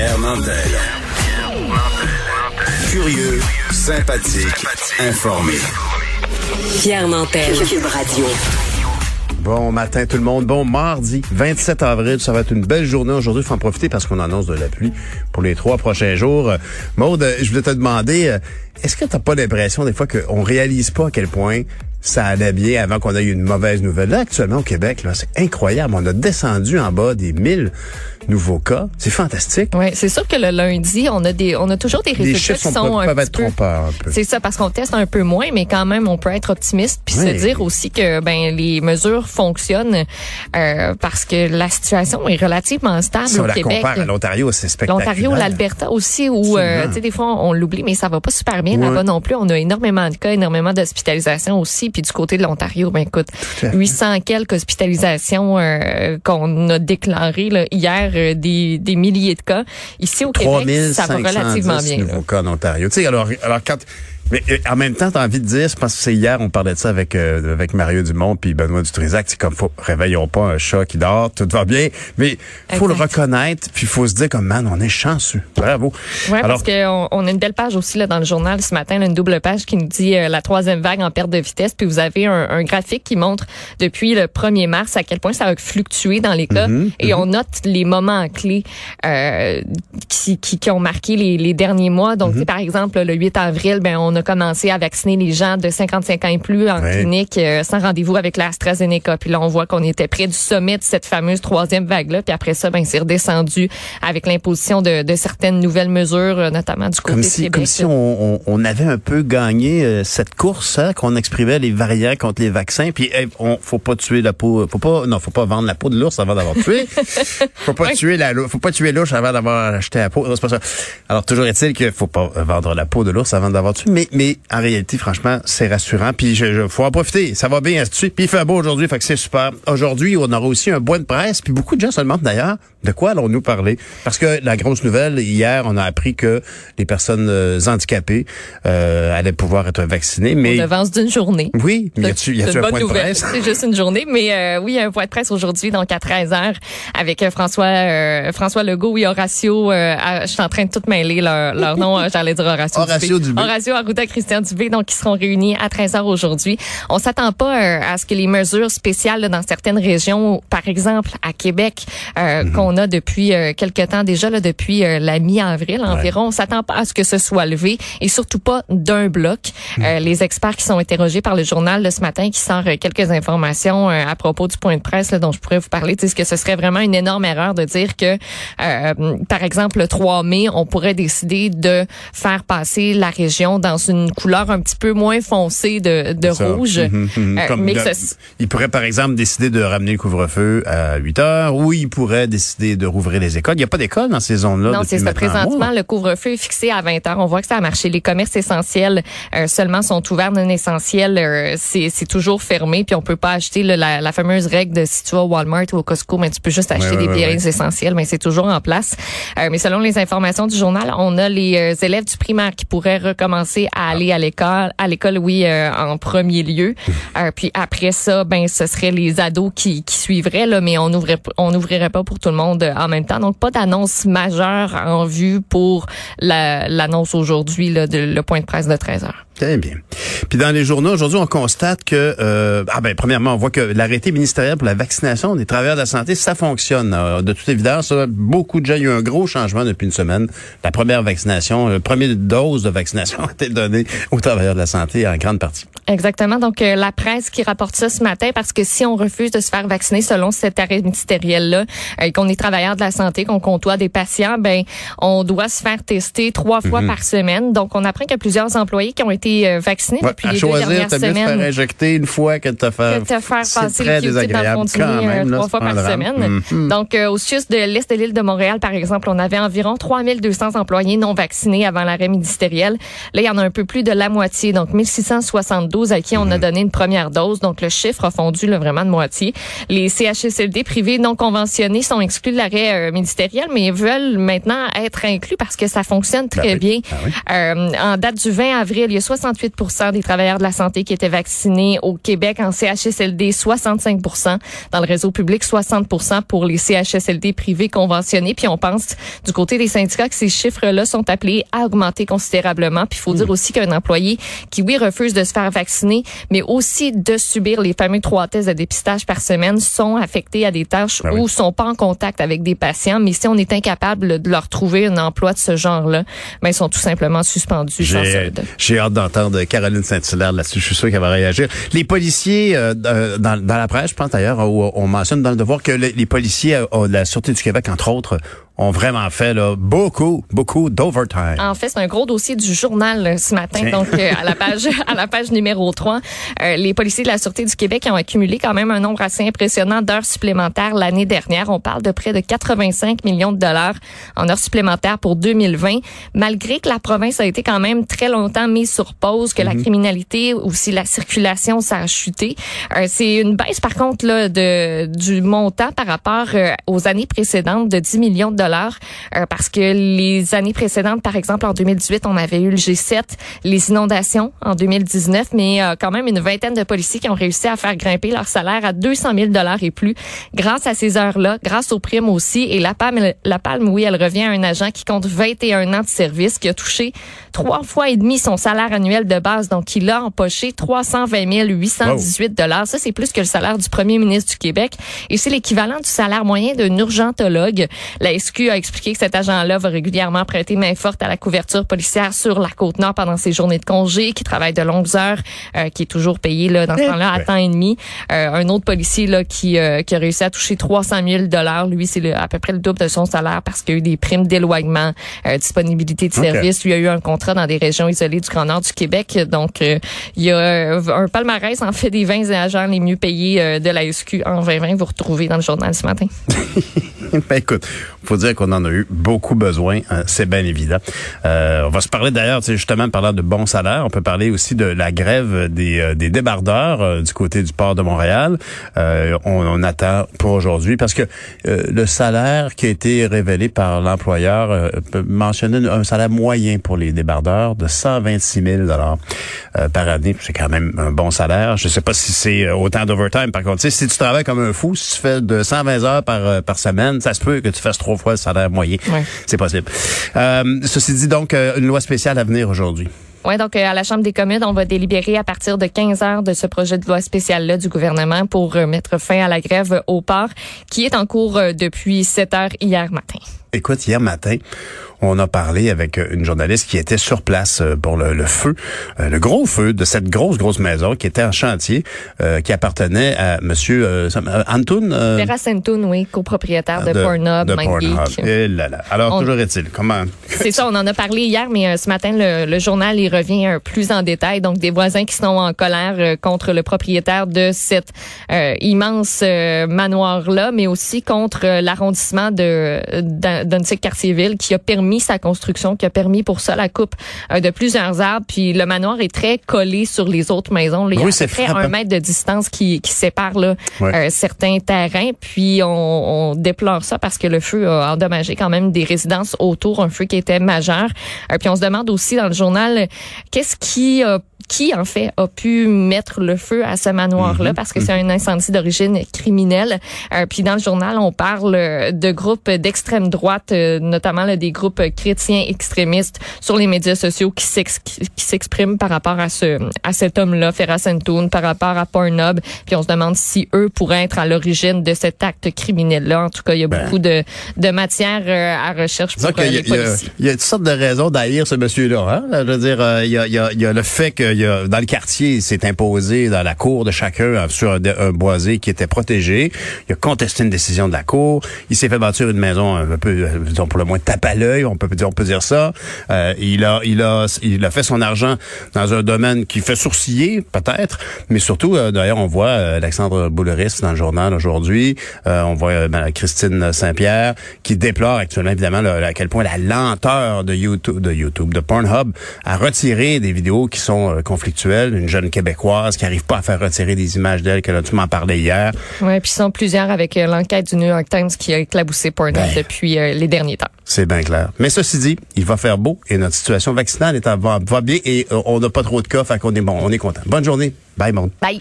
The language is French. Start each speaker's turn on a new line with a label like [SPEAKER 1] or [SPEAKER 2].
[SPEAKER 1] Pierre Nantel. Curieux, sympathique, informé.
[SPEAKER 2] Pierre Nantel. Cube Radio.
[SPEAKER 3] Bon matin tout le monde. Bon mardi 27 avril. Ça va être une belle journée aujourd'hui. Il faut en profiter parce qu'on annonce de la pluie pour les trois prochains jours. Maude, je voulais te demander, euh, est-ce que tu n'as pas l'impression des fois qu'on réalise pas à quel point ça allait bien avant qu'on ait eu une mauvaise nouvelle? Là, actuellement, au Québec, là, c'est incroyable. On a descendu en bas des 1000 nouveaux cas. C'est fantastique.
[SPEAKER 4] Oui, c'est sûr que le lundi, on a des, on a toujours des résultats
[SPEAKER 3] Les chiffres
[SPEAKER 4] qui
[SPEAKER 3] sont,
[SPEAKER 4] sont
[SPEAKER 3] peuvent être
[SPEAKER 4] peu.
[SPEAKER 3] trompeurs un peu.
[SPEAKER 4] C'est ça, parce qu'on teste un peu moins, mais quand même, on peut être optimiste puis
[SPEAKER 3] Oui.
[SPEAKER 4] se dire aussi que ben les mesures fonctionnent euh, parce que la situation est relativement stable
[SPEAKER 3] Si on
[SPEAKER 4] au
[SPEAKER 3] la
[SPEAKER 4] Québec.
[SPEAKER 3] compare à l'Ontario, c'est spectaculaire.
[SPEAKER 4] L'Ontario, l'Alberta aussi, où euh, tu sais des fois on, on l'oublie, mais ça va pas super bien là-bas non plus. On a énormément de cas, énormément d'hospitalisations aussi, puis du côté de l'Ontario, ben écoute,
[SPEAKER 3] à fait.
[SPEAKER 4] 800 quelques hospitalisations euh, qu'on a déclarées là, hier, des, des milliers de cas. Ici au Québec, ça va
[SPEAKER 3] 3510
[SPEAKER 4] relativement bien. là.
[SPEAKER 3] nouveaux cas en Ontario. Tu sais, alors, alors quand... Mais euh, en même temps, t'as envie de dire, je pense que c'est hier, on parlait de ça avec euh, avec Mario Dumont puis Benoît Dutrisac, c'est comme, faut, réveillons pas un chat qui dort, tout va bien, mais faut le reconnaître, puis faut se dire comme, man, on est chanceux. Bravo.
[SPEAKER 4] Oui,
[SPEAKER 3] alors,
[SPEAKER 4] parce qu'on on a une belle page aussi là, dans le journal ce matin, là, une double page qui nous dit euh, la troisième vague en perte de vitesse. Puis vous avez un, un graphique qui montre depuis le 1er mars à quel point ça a fluctué dans les cas.
[SPEAKER 3] Mhm,
[SPEAKER 4] Et on note les moments clés euh, qui, qui, qui ont marqué les, les derniers mois. Donc,
[SPEAKER 3] Mhm.
[SPEAKER 4] sais, par exemple, le 8 avril, ben, on a commencé à vacciner les gens de 55 ans et plus en
[SPEAKER 3] Ouais.
[SPEAKER 4] clinique euh, sans rendez-vous avec l'AstraZeneca. Puis là, on voit qu'on était près du sommet de cette fameuse troisième vague-là. Puis après ça, ben, c'est redescendu avec l'imposition de, de certaines nouvelles mesures, euh, notamment du côté
[SPEAKER 3] comme
[SPEAKER 4] de
[SPEAKER 3] si,
[SPEAKER 4] Québec.
[SPEAKER 3] comme si on, on, on avait un peu gagné euh, cette course, hein, qu'on exprimait les variants contre les vaccins. Puis, hey, on faut pas tuer la peau, faut pas, non, faut pas vendre la peau de l'ours avant d'avoir tué. faut pas tuer la, faut pas tuer l'ours avant d'avoir acheté la peau. Non, pas ça. Alors toujours est-il qu'il faut pas vendre la peau de l'ours avant d'avoir tué. Mais, mais en réalité, franchement, c'est rassurant. Puis, je, je- faut en profiter. Ça va bien. Puis il fait beau aujourd'hui, fait que c'est super. Aujourd'hui, on aura aussi un bois de presse. Puis beaucoup de gens se demandent d'ailleurs de quoi allons-nous parler? Parce que la grosse nouvelle hier, on a appris que les personnes euh, handicapées euh, allaient pouvoir être vaccinées. Mais
[SPEAKER 4] On avance d'une journée.
[SPEAKER 3] oui, mais y a-tu y
[SPEAKER 4] une
[SPEAKER 3] un
[SPEAKER 4] bonne
[SPEAKER 3] point de
[SPEAKER 4] nouvelle.
[SPEAKER 3] presse?
[SPEAKER 4] C'est juste une journée, mais euh, oui, il y a un point de presse aujourd'hui, donc à 13 h avec euh, François euh, François Legault et Horacio. euh, je suis en train de tout mêler leur, leur nom. euh, J'allais dire Horacio.
[SPEAKER 3] Horacio Dubé.
[SPEAKER 4] Horacio Arruda, Christian Dubé, donc qui seront réunis à 13 h aujourd'hui. On s'attend pas euh, à ce que les mesures spéciales là, dans certaines régions, par exemple à Québec, euh,
[SPEAKER 3] Mhm.
[SPEAKER 4] qu'on a depuis euh, quelque temps déjà, là, depuis euh, la mi-avril environ, on s'attend pas à ce que ce soit levé et surtout pas d'un bloc. Euh, les experts qui sont interrogés par le journal de ce matin, qui sort quelques informations euh, à propos du point de presse là, dont je pourrais vous parler, disent que ce serait vraiment une énorme erreur de dire que, euh, par exemple, le 3 mai, on pourrait décider de faire passer la région dans une couleur un petit peu moins foncée de, rouge.
[SPEAKER 3] Mhm, mhm.
[SPEAKER 4] Euh,
[SPEAKER 3] Comme
[SPEAKER 4] mais
[SPEAKER 3] de-
[SPEAKER 4] que ce-
[SPEAKER 3] il pourrait, par exemple, décider de ramener le couvre-feu à 8 heures ou il pourrait décider de rouvrir les écoles. Il n'y a pas d'école dans ces zones-là.
[SPEAKER 4] Non, c'est ça. Présentement, le couvre-feu est fixé à 20 heures. On voit que ça a marché. Les commerces essentiels euh, seulement sont ouverts, non essentiels, euh, c'est toujours fermé. Puis on peut pas acheter là, la, la fameuse règle de si tu vas au Walmart ou au Costco, mais tu peux juste acheter
[SPEAKER 3] Ouais,
[SPEAKER 4] des biens
[SPEAKER 3] ouais.
[SPEAKER 4] essentiels. Mais c'est toujours en place. Mais selon les informations du journal, on a les élèves du primaire qui pourraient recommencer à aller à l'école, à l'école, oui, euh, en premier lieu. Euh, puis après ça, ben ce serait les ados qui, suivraient là, mais on ouvrait on n'ouvrirait pas pour tout le monde euh, en même temps. Donc pas d'annonce majeure en vue pour la- l'annonce aujourd'hui là, de le point de presse de 13 heures.
[SPEAKER 3] Très bien. Puis dans les journaux, aujourd'hui, on constate que, euh, ah ben, premièrement, on voit que l'arrêté ministériel pour la vaccination des travailleurs de la santé, ça fonctionne. De toute évidence, ça, beaucoup de gens, il y a eu un gros changement depuis une semaine. La première vaccination, la première dose de vaccination a été donnée aux travailleurs de la santé en grande partie.
[SPEAKER 4] Exactement. Donc, euh, la presse qui rapporte ça ce matin, parce que si on refuse de se faire vacciner selon cet arrêt ministériel-là, euh, qu'on est travailleur de la santé, qu'on côtoie des patients, ben, on doit se faire tester trois fois par semaine. Donc, on apprend qu'il y a plusieurs employés qui ont été euh, vaccinés
[SPEAKER 3] Ouais,
[SPEAKER 4] depuis
[SPEAKER 3] à
[SPEAKER 4] les deux
[SPEAKER 3] choisir,
[SPEAKER 4] dernières
[SPEAKER 3] t'as mieux de te faire
[SPEAKER 4] semaines.
[SPEAKER 3] injecter une fois que de te faire,
[SPEAKER 4] que te faire passer
[SPEAKER 3] très
[SPEAKER 4] le continu
[SPEAKER 3] quand même,
[SPEAKER 4] euh,
[SPEAKER 3] là,
[SPEAKER 4] trois fois par
[SPEAKER 3] drame.
[SPEAKER 4] semaine.
[SPEAKER 3] Mhm.
[SPEAKER 4] Donc, euh, au sud de l'Est de l'île de Montréal, par exemple, on avait environ 3200 employés non vaccinés avant l'arrêt ministériel. Là, il y en a un peu plus de la moitié, donc 1672 à qui on a
[SPEAKER 3] Mhm.
[SPEAKER 4] donné une première dose. Donc, le chiffre a fondu là, vraiment de moitié. Les CHSLD privés non conventionnés sont exclus de l'arrêt euh, ministériel, mais veulent maintenant être inclus parce que ça fonctionne très
[SPEAKER 3] Ben oui.
[SPEAKER 4] bien.
[SPEAKER 3] Ah oui.
[SPEAKER 4] Euh, en date du 20 avril, il y a 68 des travailleurs de la santé qui étaient vaccinés au Québec en CHSLD, 65% dans le réseau public, 60% pour les CHSLD privés conventionnés. Puis on pense du côté des syndicats que ces chiffres-là sont appelés à augmenter considérablement. Puis il faut dire hmm. aussi qu'un employé qui, oui, refuse de se faire vacciner, mais aussi de subir les fameux trois tests de dépistage par semaine, sont affectés à des tâches ah ou sont pas en contact avec des patients. Mais si on est incapable de leur trouver un emploi de ce genre-là, ben, ils sont tout simplement suspendus.
[SPEAKER 3] J'ai hâte d'entendre Caroline Saint-Hilaire là-dessus. Je suis sûr qu'elle va réagir. Les policiers, euh, dans, dans, la presse, je pense d'ailleurs, où on mentionne dans le devoir que les, les policiers euh, de la Sûreté du Québec, entre autres, ont vraiment fait là, beaucoup, beaucoup d'overtime.
[SPEAKER 4] En fait, c'est un gros dossier du journal euh, ce matin, donc euh, à la page à la page numéro 3. Euh, les policiers de la Sûreté du Québec ont accumulé quand même un nombre assez impressionnant d'heures supplémentaires l'année dernière. On parle de près de 85 millions de dollars en heures supplémentaires pour 2020, malgré que la province a été quand même très longtemps mise sur pause, que la mhm. criminalité, aussi la circulation, ça a chuté. c'est une baisse par contre là, de, du montant par rapport aux années précédentes de 10 millions de dollars euh, parce que les années précédentes, par exemple en 2018, on avait eu le G7, les inondations en 2019, mais euh, quand même une vingtaine de policiers qui ont réussi à faire grimper leur salaire à 200 000 dollars et plus grâce à ces heures-là, grâce aux primes aussi. Et la palme, la palme, oui, elle revient à un agent qui compte 21 ans de service, qui a touché trois fois et demi son salaire annuel de base, donc il a empoché 320 818 dollars. Ça, c'est plus que le salaire du premier ministre du Québec et c'est l'équivalent du salaire moyen d'un urgentologue. La SQ a expliqué que cet agent-là va régulièrement prêter main forte à la couverture policière sur la côte nord pendant ses journées de congé, qui travaille de longues heures, euh, qui est toujours payé là dans ce temps-là à temps et demi. Euh, un autre policier là qui euh, qui a réussi à toucher 300 000 dollars, lui c'est à peu près le double de son salaire parce qu'il y a eu des primes d'éloignement, disponibilité de service. Lui a eu un contrat dans des régions isolées du Grand Nord du Québec, donc il y a un palmarès en fait des 20 agents les mieux payés de la SQ en 2020. Vous retrouvez dans le journal ce matin.
[SPEAKER 3] ben écoute, faut dire qu'on en a eu beaucoup besoin, hein, c'est bien évident. Euh, on va se parler d'ailleurs, justement, parlant de bons salaires, on peut parler aussi de la grève des, euh, des débardeurs euh, du côté du port de Montréal. on, on, attend pour aujourd'hui parce que le salaire qui a été révélé par l'employeur mentionnait un salaire moyen pour les débardeurs de 126 000 dollars par année. C'est quand même un bon salaire. Je sais pas si c'est autant d'overtime. Par contre, si tu travailles comme un fou, si tu fais de 120 heures par, par semaine, ça se peut que tu fasses trois fois le salaire moyen. C'est possible. Euh, ceci dit, donc, euh, une loi spéciale à venir aujourd'hui.
[SPEAKER 4] Oui, donc euh, à la Chambre des communes, on va délibérer à partir de 15 heures de ce projet de loi spécial-là du gouvernement pour mettre fin à la grève au port qui est en cours depuis 7 heures hier matin.
[SPEAKER 3] Écoute, hier matin, on a parlé avec une journaliste qui était sur place euh, pour le, feu, euh, le gros feu de cette grosse, grosse maison qui était en chantier, euh, qui appartenait à Monsieur euh, Antoun.
[SPEAKER 4] Vera oui, copropriétaire de, de Pornhub, de Pornhub.
[SPEAKER 3] Et là, là. Alors, toujours est-il, comment...
[SPEAKER 4] C'est ça, on en a parlé hier, mais ce matin, le, journal y revient plus en détail. Donc, des voisins qui sont en colère contre le propriétaire de cette immense manoir-là, mais aussi contre l'arrondissement de, de, Cartierville qui a permis sa construction, qui a permis pour ça la coupe euh, de plusieurs arbres. Puis le manoir est très collé sur les autres maisons. Il y a à peu près un mètre de distance qui, qui sépare là, euh, certains terrains. Puis on, on, déplore ça parce que le feu a endommagé quand même des résidences autour, un feu qui était majeur. Euh, puis on se demande aussi dans le journal qu'est-ce qui a qui en fait a pu mettre le feu à ce manoir-là mhm. parce que c'est un incendie d'origine criminelle. Euh, puis dans le journal, on parle de groupes d'extrême droite, euh, notamment là, des groupes chrétiens extrémistes sur les médias sociaux qui s'expriment par rapport à ce à cet homme-là, Ferra Santoun, par rapport à Pornhub. Puis on se demande si eux pourraient être à l'origine de cet acte criminel-là. En tout cas, il y a ben. beaucoup de, de matière euh, à recherche pour les policiers.
[SPEAKER 3] Il y, a, toutes sortes de raisons d'haïr ce monsieur-là. Hein? Je veux dire, il y a, il y a le fait que dans le quartier, s'est imposé dans la cour de chacun euh, sur un, boisé qui était protégé. Il a contesté une décision de la cour. Il s'est fait bâtir une maison un peu, euh, disons pour le moins tape à l'œil, on peut dire, on peut dire ça. Euh, il a, il a, il a fait son argent dans un domaine qui fait sourciller peut-être, mais surtout, d'ailleurs, on voit Alexandre Bouleris dans le journal aujourd'hui. on voit Christine Saint-Pierre qui déplore actuellement évidemment à quel point la lenteur de YouTube, de YouTube, de Pornhub, à retirer des vidéos qui sont conflictuelle, une jeune Québécoise qui arrive pas à faire retirer des images d'elle, que tu m'en parlais hier.
[SPEAKER 4] Oui, puis sont plusieurs avec euh, l'enquête du New York Times qui a éclaboussé Pornhub
[SPEAKER 3] Ben.
[SPEAKER 4] depuis euh, les derniers temps.
[SPEAKER 3] C'est bien clair. Mais ceci dit, il va faire beau et notre situation vaccinale est à, va, va bien et euh, on n'a pas trop de cas, fait qu'on est bon, on est content. Bonne journée. Bye, monde.
[SPEAKER 4] Bye.